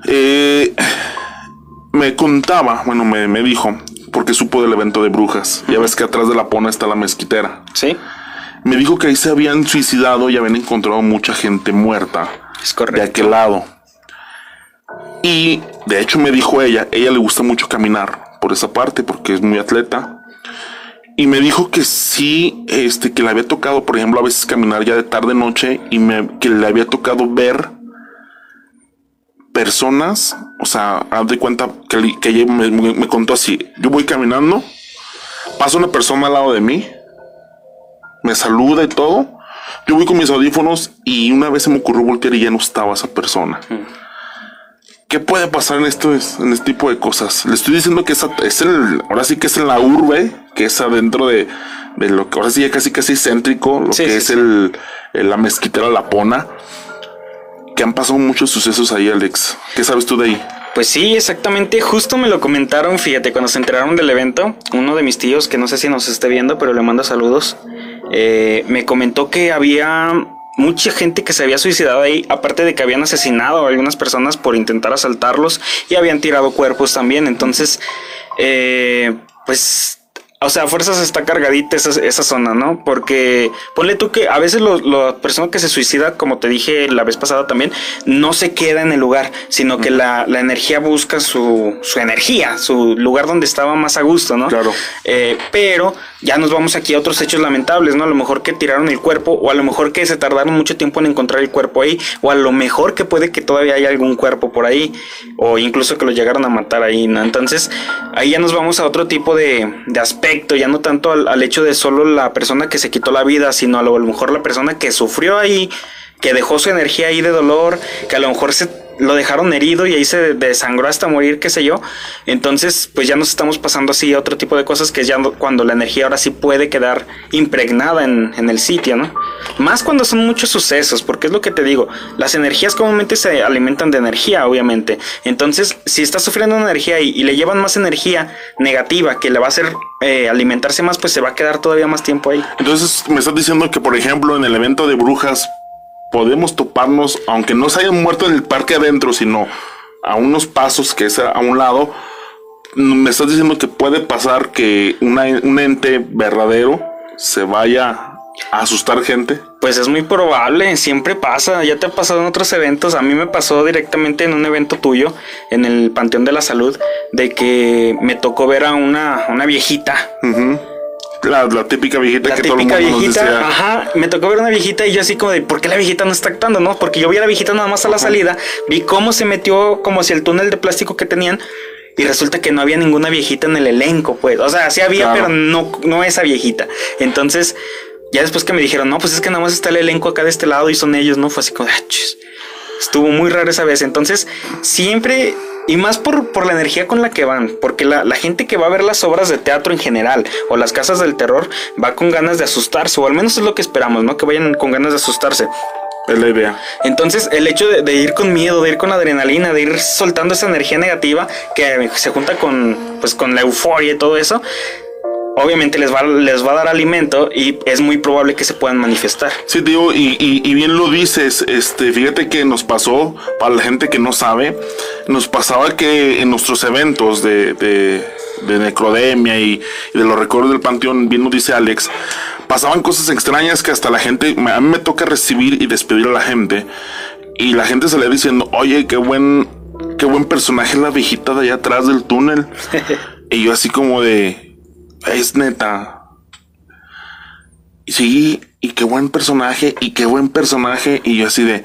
A: Eh, me contaba, bueno, me, me, dijo, porque supo del evento de brujas. Ya ves que atrás de la pona está la mezquitera.
B: Sí.
A: Me dijo que ahí se habían suicidado y habían encontrado mucha gente muerta.
B: Es correcto.
A: De aquel lado. Y de hecho me dijo ella, ella le gusta mucho caminar por esa parte porque es muy atleta y me dijo que sí, este, que le había tocado, por ejemplo, a veces caminar ya de tarde noche y me, que le había tocado ver personas, o sea, haz de cuenta que, que ella me, contó así, yo voy caminando, pasa una persona al lado de mí, me saluda y todo, yo voy con mis audífonos y una vez se me ocurrió voltear y ya no estaba esa persona. ¿Qué puede pasar en esto, en este tipo de cosas? Le estoy diciendo que es, es el, ahora sí que es en la urbe, que es adentro de, de lo que ahora sí ya casi casi céntrico, lo que es El, la mezquitera La Pona. Que han pasado muchos sucesos ahí, Alex. ¿Qué sabes tú de ahí?
B: Pues sí, exactamente. Justo me lo comentaron, fíjate, cuando se enteraron del evento, uno de mis tíos, que no sé si nos esté viendo, pero le mando saludos, eh, me comentó que había mucha gente que se había suicidado ahí, aparte de que habían asesinado a algunas personas por intentar asaltarlos y habían tirado cuerpos también. Entonces, eh, pues o sea, a fuerzas está cargadita esa, esa, zona, ¿no? Porque ponle tú que a veces la persona que se suicida, como te dije la vez pasada también, no se queda en el lugar, sino que la, la energía busca su, su, energía, su lugar donde estaba más a gusto, ¿no?
A: Claro.
B: Eh, pero ya nos vamos aquí a otros hechos lamentables, ¿no? A lo mejor que tiraron el cuerpo, o a lo mejor que se tardaron mucho tiempo en encontrar el cuerpo ahí, o a lo mejor que puede que todavía haya algún cuerpo por ahí, o incluso que lo llegaron a matar ahí, ¿no? Entonces, ahí ya nos vamos a otro tipo de, aspecto ya no tanto al, hecho de solo la persona que se quitó la vida, sino a lo, mejor la persona que sufrió ahí, que dejó su energía ahí de dolor, que a lo mejor se lo dejaron herido y ahí se desangró hasta morir, qué sé yo. Entonces, pues ya nos estamos pasando así otro tipo de cosas que es ya cuando la energía ahora sí puede quedar impregnada en, en, el sitio, ¿no? Más cuando son muchos sucesos, porque es lo que te digo, las energías comúnmente se alimentan de energía, obviamente. Entonces, si está sufriendo una energía y, y le llevan más energía negativa que le va a hacer eh, alimentarse más, pues se va a quedar todavía más tiempo ahí.
A: Entonces, me estás diciendo que, por ejemplo, en el evento de brujas, podemos toparnos, aunque no se hayan muerto en el parque adentro, sino a unos pasos que es a un lado, me estás diciendo que puede pasar que un ente verdadero se vaya a asustar gente.
B: Pues es muy probable, siempre pasa, ya te ha pasado en otros eventos, a mí me pasó directamente en un evento tuyo, en el Panteón de la Salud, de que me tocó ver a una, una viejita
A: La, la típica viejita
B: La
A: que todo el
B: típica
A: mundo nos
B: viejita,
A: decía.
B: ajá, me tocó ver una viejita y yo así como de, ¿por qué la viejita no está actuando, no? Porque yo vi a la viejita nada más a la salida, vi cómo se metió como hacia el túnel de plástico que tenían y resulta que no había ninguna viejita en el elenco, pues, o sea, sí había,
A: Claro.
B: pero no, no esa viejita. Entonces, ya después que me dijeron, no, pues es que nada más está el elenco acá de este lado y son ellos, ¿no? Fue así como, de, "Ah, chis". estuvo muy raro esa vez. Entonces, siempre, y más por, por la energía con la que van, porque la, la gente que va a ver las obras de teatro en general o las casas del terror va con ganas de asustarse, o al menos es lo que esperamos, ¿no? Que vayan con ganas de asustarse.
A: Es la idea.
B: Entonces, el hecho de, de ir con miedo, de ir con adrenalina, de ir soltando esa energía negativa que se junta con, pues, con la euforia y todo eso, obviamente les va, les va a dar alimento y es muy probable que se puedan manifestar.
A: Sí, tío, y, y- y bien lo dices, este, fíjate que nos pasó, para la gente que no sabe, nos pasaba que en nuestros eventos de, de, de necrodemia y, y de los recuerdos del panteón, bien nos dice Alex, pasaban cosas extrañas que hasta la gente, a mí me toca recibir y despedir a la gente, y la gente salía diciendo, oye, qué buen, qué buen personaje la viejita de allá atrás del túnel. y yo así como de, es neta, y sí, y qué buen personaje, y qué buen personaje. Y yo así de.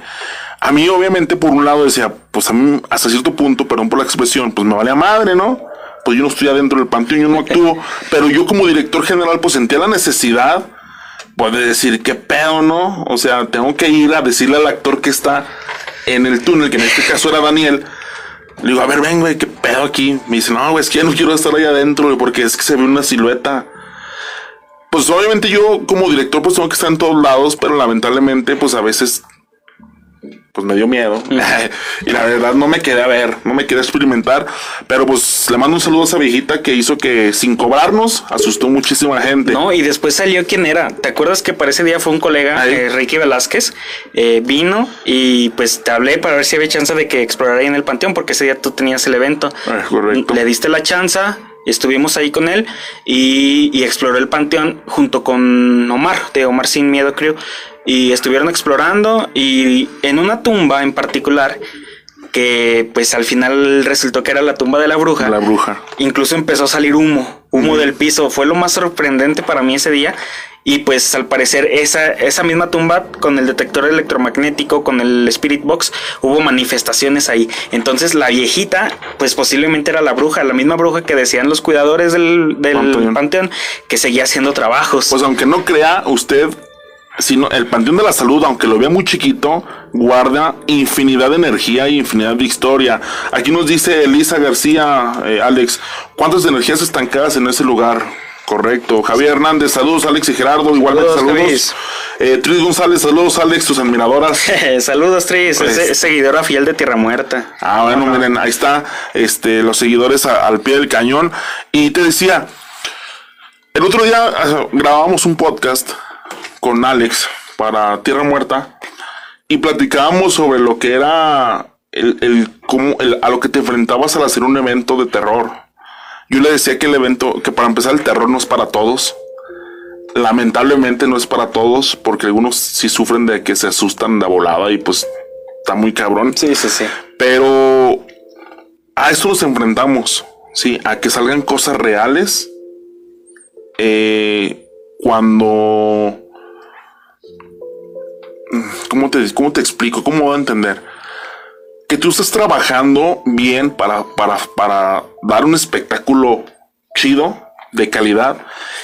A: A mí, obviamente, por un lado decía, pues a mí, hasta cierto punto, perdón por la expresión, pues me vale a madre, ¿no? Pues yo no estoy adentro del panteón, yo no actúo. pero yo, como director general, pues sentía la necesidad, pues de decir, qué pedo, ¿no? O sea, tengo que ir a decirle al actor que está en el túnel, que en este caso era Daniel. Le digo, a ver, ven, güey, qué pedo aquí. Me dice, no, güey, es que ya no quiero estar ahí adentro, güey, porque es que se ve una silueta pues obviamente yo como director pues tengo que estar en todos lados, pero lamentablemente pues a veces pues me dio miedo. y la verdad no me quedé a ver, no me quedé a experimentar, pero pues le mando un saludo a esa viejita que hizo que sin cobrarnos asustó muchísima gente.
B: No, y después salió quién era. ¿Te acuerdas que para ese día fue un colega, eh, Ricky Velázquez? eh, vino y pues te hablé para ver si había chance de que explorara ahí en el panteón, porque ese día tú tenías el evento.
A: Correcto.
B: Le diste la chance, estuvimos ahí con él y, y exploró el panteón junto con Omar, de Omar Sin Miedo, creo. Y estuvieron explorando y en una tumba en particular que pues al final resultó que era la tumba de la bruja.
A: La bruja.
B: Incluso empezó a salir humo, humo del piso. Fue lo más sorprendente para mí ese día. Y pues al parecer esa, esa misma tumba con el detector electromagnético, con el Spirit Box, hubo manifestaciones ahí. Entonces la viejita, pues posiblemente era la bruja, la misma bruja que decían los cuidadores del, del
A: Panteón.
B: panteón. que seguía haciendo trabajos.
A: Pues aunque no crea usted, sino el Panteón de la Salud, aunque lo vea muy chiquito, guarda infinidad de energía y infinidad de historia. Aquí nos dice Elisa García, eh, Alex, ¿cuántas energías estancadas en ese lugar? Correcto. Javier Hernández, saludos, Alex y Gerardo, igualmente
B: Saludos,
A: saludos. Eh, Tris González, saludos, Alex, tus admiradoras.
B: Saludos, Tris,
A: Pues-
B: es, es seguidora fiel de Tierra Muerta.
A: Ah, bueno, miren, ahí está, este, los seguidores a- al pie del cañón. Y te decía, el otro día ah, grabamos un podcast con Alex para Tierra Muerta y platicábamos sobre lo que era el, el cómo, el- a lo que te enfrentabas al hacer un evento de terror. Yo le decía que el evento, que para empezar el terror no es para todos. Lamentablemente no es para todos, porque algunos sí sufren de que se asustan de volada y pues está muy cabrón.
B: Sí, sí, sí.
A: Pero a eso nos enfrentamos, sí, a que salgan cosas reales. eh, cuando. ¿Cómo te, ¿Cómo te explico? ¿Cómo voy a entender? Que tú estás trabajando bien para, para, para dar un espectáculo chido, de calidad,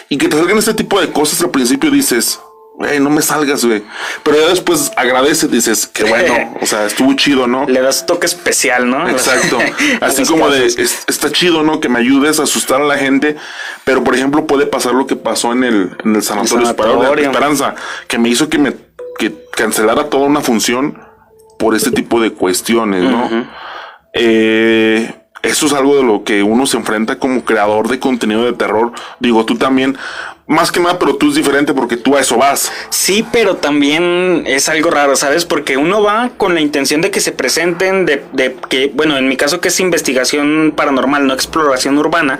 A: y que te salgan este tipo de cosas al principio dices, güey, no me salgas, güey. Pero ya después agradeces, dices, que bueno, o sea, estuvo chido, ¿no?
B: Le das toque especial, ¿no?
A: Exacto. Así como de, es- está chido, ¿no? Que me ayudes a asustar a la gente. Pero, por ejemplo, puede pasar lo que pasó en el, en el Sanatorio, de
B: sanatorio.
A: Esperanza, que me hizo que me que cancelara toda una función por este tipo de cuestiones, ¿no? Eh, eso es algo de lo que uno se enfrenta como creador de contenido de terror. Digo, tú también, más que nada, pero tú es diferente porque tú a eso vas.
B: Sí, pero también es algo raro, ¿sabes? Porque uno va con la intención de que se presenten, de, de que, bueno, en mi caso que es investigación paranormal, no exploración urbana,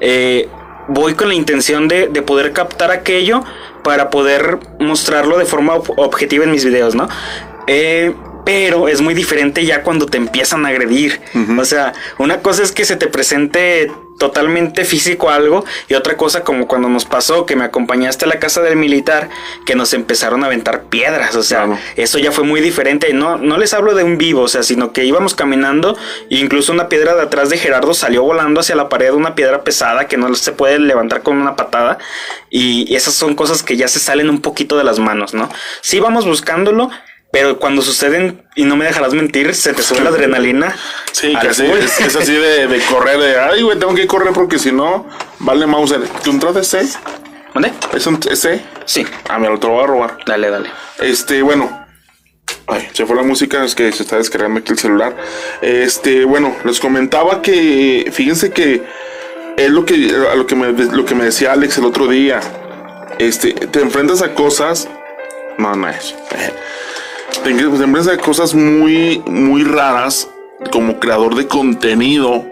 B: eh, voy con la intención de, de poder captar aquello para poder mostrarlo de forma ob- objetiva en mis videos, ¿no? Eh, pero es muy diferente ya cuando te empiezan a agredir. O sea, una cosa es que se te presente totalmente físico algo y otra cosa como cuando nos pasó que me acompañaste a la casa del militar que nos empezaron a aventar piedras, o sea, eso ya fue muy diferente, no no les hablo de un vivo, o sea, sino que íbamos caminando e incluso una piedra de atrás de Gerardo salió volando hacia la pared, una piedra pesada que no se puede levantar con una patada. Y esas son cosas que ya se salen un poquito de las manos, ¿no? Sí vamos buscándolo, pero cuando suceden, y no me dejarás mentir, se te sube la adrenalina.
A: Sí, que así, es, así de, correr, de, ay, güey, tengo que correr porque si no, vale Mauser. ¿Tu entrada es C?
B: ¿Dónde?
A: ¿Es un C?
B: Sí.
A: Ah, mira, te lo voy a robar.
B: Dale, dale.
A: Este, bueno. Ay, se fue la música, es que se está descargando aquí el celular. Este, bueno, les comentaba que, fíjense que es lo que, a lo que me, lo que me decía Alex el otro día. Este, te enfrentas a cosas. No, no es te enfrentas a cosas muy, muy raras como creador de contenido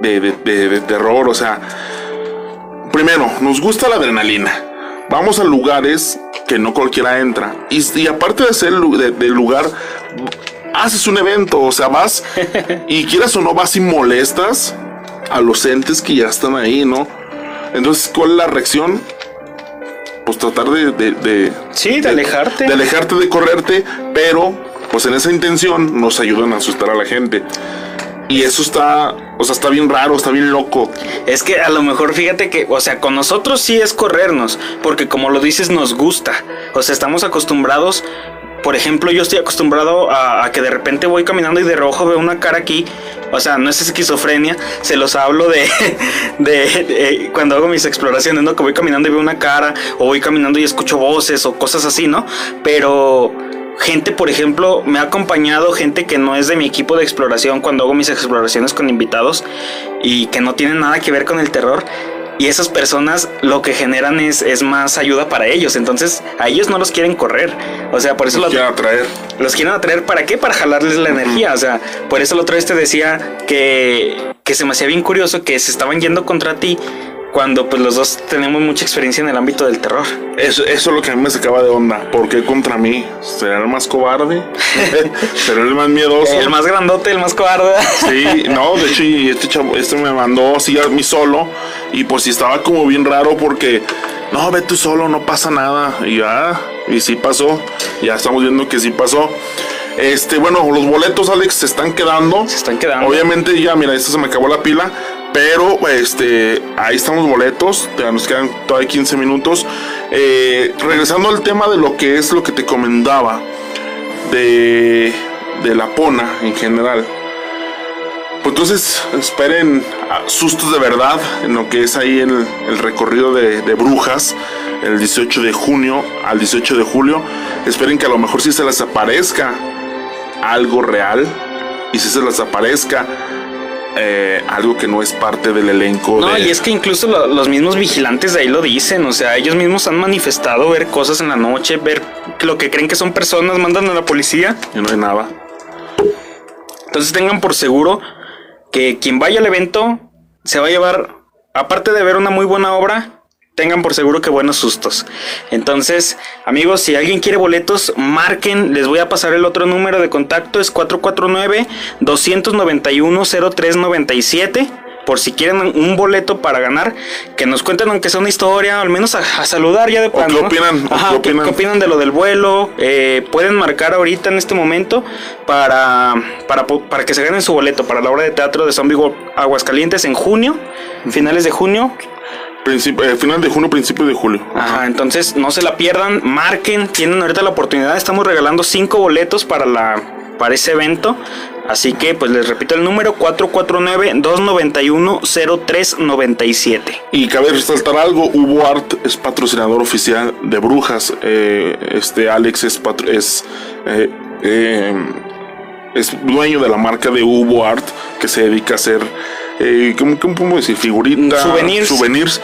A: de, terror. O sea, primero, nos gusta la adrenalina. Vamos a lugares que no cualquiera entra. Y, aparte de ser del lugar, haces un evento. O sea, vas y quieras o no, vas y molestas a los entes que ya están ahí, ¿no? Entonces, ¿cuál es la reacción? Pues tratar de, de,
B: sí, de, alejarte.
A: De alejarte, de correrte, pero pues en esa intención nos ayudan a asustar a la gente. Y eso está, o sea, está bien raro, está bien loco.
B: Es que a lo mejor fíjate que, o sea, con nosotros sí es corrernos, porque como lo dices, nos gusta. O sea, estamos acostumbrados por ejemplo, yo estoy acostumbrado a, que de repente voy caminando y de rojo veo una cara aquí. O sea, no es esquizofrenia, se los hablo de, de, cuando hago mis exploraciones, ¿no? Que voy caminando y veo una cara, o voy caminando y escucho voces o cosas así, ¿no? Pero gente, por ejemplo, me ha acompañado gente que no es de mi equipo de exploración cuando hago mis exploraciones con invitados y que no tienen nada que ver con el terror y esas personas lo que generan es, es más ayuda para ellos. Entonces, a ellos no los quieren correr. O sea, por eso
A: los quieren atraer.
B: Los quieren atraer para qué? Para jalarles la energía. O sea, por eso la otra vez te decía que, que se me hacía bien curioso que se estaban yendo contra ti cuando pues los dos tenemos mucha experiencia en el ámbito del terror.
A: Eso, eso es lo que a mí me sacaba de onda. ¿Por qué contra mí? ¿Será el más cobarde? ¿Será el más miedoso?
B: El más grandote, el más cobarde.
A: sí, no, de hecho, este chavo, este me mandó así a mí solo. Y pues sí estaba como bien raro porque, no, ve tú solo, no pasa nada. Y ya, y sí pasó. Ya estamos viendo que sí pasó. Este, bueno, los boletos, Alex, se están quedando.
B: Se están quedando.
A: Obviamente, ya, mira, esto se me acabó la pila. Pero este, ahí están los boletos, nos quedan todavía 15 minutos. Eh, regresando al tema de lo que es lo que te comentaba de, de la pona en general. Pues entonces esperen sustos de verdad en lo que es ahí el, el recorrido de, de, brujas el 18 de junio al 18 de julio. Esperen que a lo mejor si se les aparezca algo real y si se les aparezca eh, algo que no es parte del elenco.
B: No, y es que incluso los mismos vigilantes de ahí lo dicen, o sea, ellos mismos han manifestado ver cosas en la noche, ver lo que creen que son personas, mandan a la policía.
A: Y no hay nada.
B: Entonces tengan por seguro que quien vaya al evento se va a llevar, aparte de ver una muy buena obra, tengan por seguro que buenos sustos. Entonces, amigos, si alguien quiere boletos, marquen. Les voy a pasar el otro número de contacto. Es 449-291-0397. Por si quieren un boleto para ganar, que nos cuenten aunque sea una historia, al menos a, saludar ya de
A: plano. ¿Qué opinan?
B: ¿qué, opinan? de lo del vuelo? Eh, pueden marcar ahorita en este momento para, para, para que se ganen su boleto para la obra de teatro de Zombie Aguascalientes en junio, finales de junio.
A: Eh, final de junio, principio de julio.
B: Ajá. entonces no se la pierdan, marquen, tienen ahorita la oportunidad, estamos regalando cinco boletos para la para ese evento. Así que pues les repito el número 449-291-0397.
A: Y cabe resaltar algo, Hubo Art es patrocinador oficial de Brujas. Eh, este Alex es, es, eh, es dueño de la marca de Hubo Art que se dedica a hacer eh, ¿cómo, podemos decir? Figuritas,
B: souvenirs,
A: souvenirs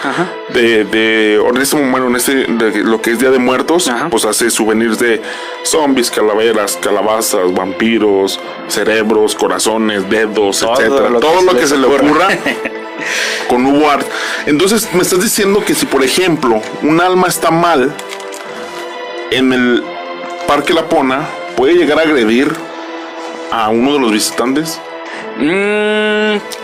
A: de, de, en este momento, en este, de lo que es Día de Muertos, pues hace souvenirs de zombies, calaveras, calabazas, vampiros, cerebros, corazones, dedos, etcétera. Todo lo que se le ocurra. con Hugo Art. Entonces, me estás diciendo que si, por ejemplo, un alma está mal en el Parque La Pona, puede llegar a agredir a uno de los visitantes.
B: Mmm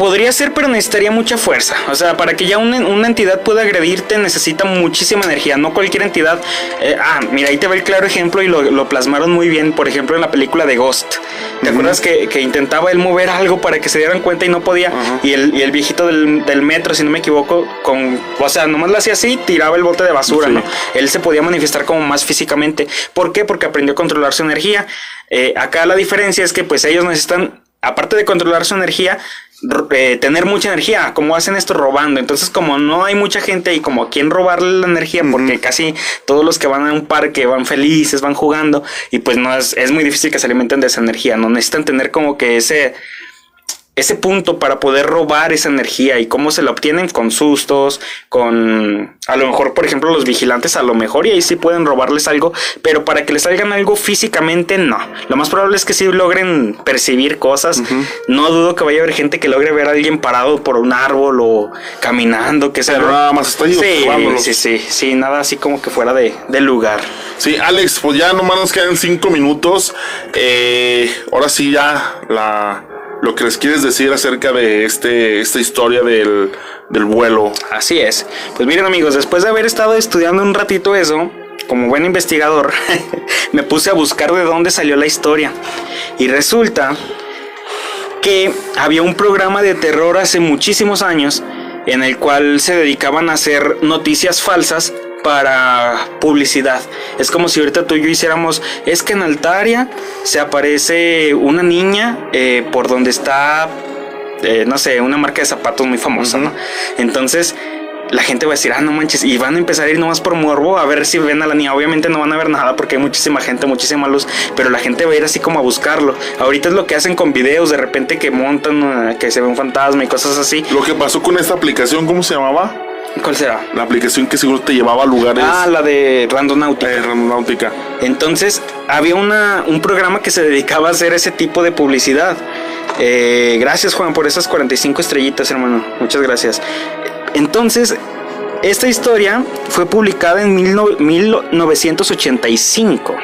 B: Podría ser, pero necesitaría mucha fuerza. O sea, para que ya una, una entidad pueda agredirte necesita muchísima energía. No cualquier entidad. eh, ah, mira, ahí te va el claro ejemplo y lo, lo plasmaron muy bien. Por ejemplo, en la película de Ghost. ¿Te acuerdas que, que intentaba él mover algo para que se dieran cuenta y no podía? y, el, y el viejito del, del metro, si no me equivoco, con. O sea, nomás lo hacía así, tiraba el bote de basura,
A: Sí.
B: ¿no? Él se podía manifestar como más físicamente. ¿Por qué? Porque aprendió a controlar su energía. Eh, acá la diferencia es que pues ellos necesitan, aparte de controlar su energía, eh, tener mucha energía. como hacen esto? Robando. Entonces como no hay mucha gente y como a quien robarle la energía, porque casi todos los que van a un parque van felices, van jugando y pues no es, es muy difícil que se alimenten de esa energía. No necesitan tener como que ese ese punto para poder robar esa energía y cómo se la obtienen con sustos, con a lo mejor, por ejemplo, los vigilantes a lo mejor y ahí sí pueden robarles algo, pero para que les salgan algo físicamente no. Lo más probable es que sí logren percibir cosas. No dudo que vaya a haber gente que logre ver a alguien parado por un árbol o caminando, que sea.
A: Pero nada más está
B: Sí, sí, sí, sí, nada así como que fuera de, del lugar.
A: Sí, Alex, pues ya nomás nos quedan cinco minutos. Eh, ahora sí ya la lo que les quieres decir acerca de este esta historia del, del vuelo.
B: Así es. Pues miren amigos, después de haber estado estudiando un ratito eso, como buen investigador, me puse a buscar de dónde salió la historia. Y resulta que había un programa de terror hace muchísimos años en el cual se dedicaban a hacer noticias falsas para publicidad. Es como si ahorita tú y yo hiciéramos, es que en Altaria se aparece una niña eh, por donde está, eh, no sé, una marca de zapatos muy famosa, ¿no? Entonces la gente va a decir, ah, no manches, y van a empezar a ir nomás por morbo a ver si ven a la niña. Obviamente no van a ver nada porque hay muchísima gente, muchísima luz, pero la gente va a ir así como a buscarlo. Ahorita es lo que hacen con videos, de repente que montan, eh, que se ve un fantasma y cosas así.
A: Lo que pasó con esta aplicación, ¿cómo se llamaba?
B: ¿Cuál será?
A: La aplicación que seguro te llevaba a lugares
B: Ah, la de Randonáutica.
A: eh.
B: Entonces, había una, un programa que se dedicaba a hacer ese tipo de publicidad. Eh, gracias, Juan, por esas 45 estrellitas, hermano. Muchas gracias. Entonces, esta historia fue publicada en mil no- 1985,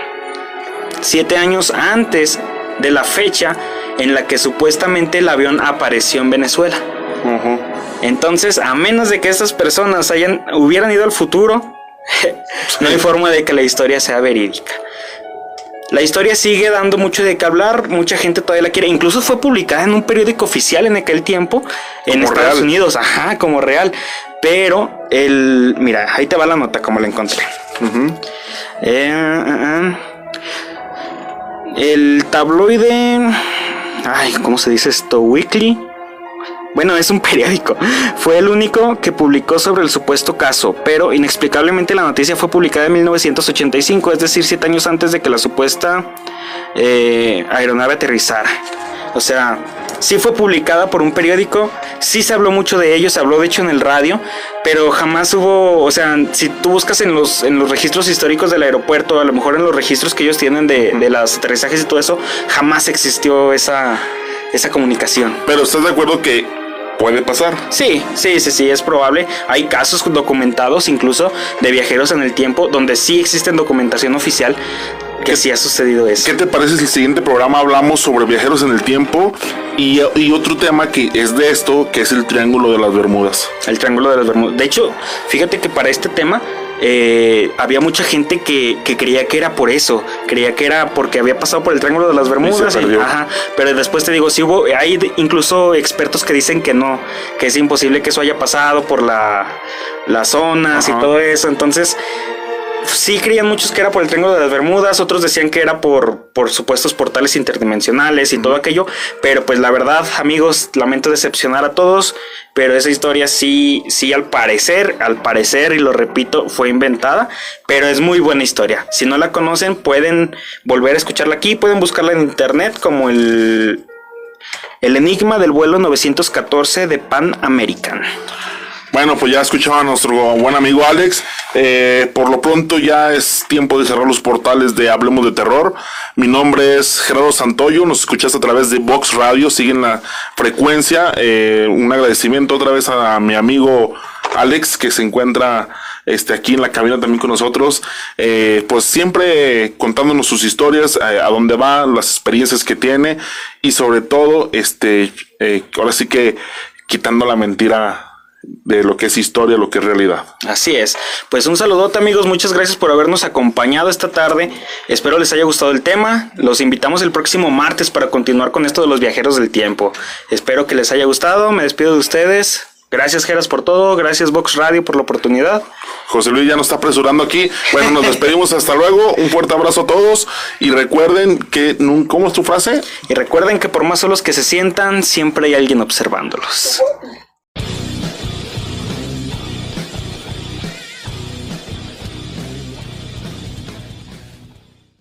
B: siete años antes de la fecha en la que supuestamente el avión apareció en Venezuela. Entonces, a menos de que estas personas hayan, hubieran ido al futuro, no hay forma de que la historia sea verídica. La historia sigue dando mucho de qué hablar, mucha gente todavía la quiere. Incluso fue publicada en un periódico oficial en aquel tiempo en
A: Como
B: Estados
A: real.
B: Unidos, ajá, como real. Pero el, mira, ahí te va la nota como la encontré. Eh, ah, ah. el tabloide, ay, ¿cómo se dice esto? Weekly. Bueno, es un periódico. Fue el único que publicó sobre el supuesto caso, pero inexplicablemente la noticia fue publicada en 1985, es decir, siete años antes de que la supuesta eh, aeronave aterrizara. O sea, sí fue publicada por un periódico, sí se habló mucho de ello, se habló de hecho en el radio, pero jamás hubo, o sea, si tú buscas en los, en los registros históricos del aeropuerto, a lo mejor en los registros que ellos tienen de, de los aterrizajes y todo eso, jamás existió esa, esa comunicación.
A: Pero estás de acuerdo que puede pasar.
B: Sí, sí, sí, sí, es probable. Hay casos documentados incluso de viajeros en el tiempo donde sí existen documentación oficial que sí ha sucedido eso.
A: ¿Qué te parece si el siguiente programa hablamos sobre viajeros en el tiempo y, y otro tema que es de esto, que es el Triángulo de las Bermudas?
B: El Triángulo de las Bermudas. De hecho, fíjate que para este tema eh, había mucha gente que, que creía que era por eso. Creía que era porque había pasado por el Triángulo de las Bermudas. y- ajá, pero después te digo, sí hubo, hay incluso expertos que dicen que no, que es imposible que eso haya pasado por la, las zonas
A: Ajá.
B: y todo eso. Entonces, sí creían muchos que era por el Triángulo de las Bermudas, otros decían que era por, por supuestos portales interdimensionales y todo aquello, pero pues la verdad, amigos, lamento decepcionar a todos, pero esa historia sí, sí al parecer, al parecer, y lo repito, fue inventada, pero es muy buena historia. Si no la conocen, pueden volver a escucharla aquí, pueden buscarla en internet como el... El enigma del vuelo 914 de Pan American.
A: Bueno, pues ya escuchaba a nuestro buen amigo Alex. Eh, por lo pronto ya es tiempo de cerrar los portales de Hablemos de Terror. Mi nombre es Gerardo Santoyo. Nos escuchas a través de Vox Radio. Siguen la frecuencia. Eh, un agradecimiento otra vez a mi amigo Alex que se encuentra este, aquí en la cabina también con nosotros, eh, pues siempre contándonos sus historias, eh, a dónde va, las experiencias que tiene y sobre todo, este, eh, ahora sí que quitando la mentira de lo que es historia, lo que es realidad.
B: Así es. Pues un saludote amigos, muchas gracias por habernos acompañado esta tarde. Espero les haya gustado el tema. Los invitamos el próximo martes para continuar con esto de los viajeros del tiempo. Espero que les haya gustado. Me despido de ustedes. Gracias Geras por todo, gracias Vox Radio por la oportunidad.
A: José Luis ya nos está apresurando aquí. Bueno, nos despedimos hasta luego. Un fuerte abrazo a todos y recuerden que ¿cómo es tu frase?
B: Y recuerden que por más solos que se sientan, siempre hay alguien observándolos.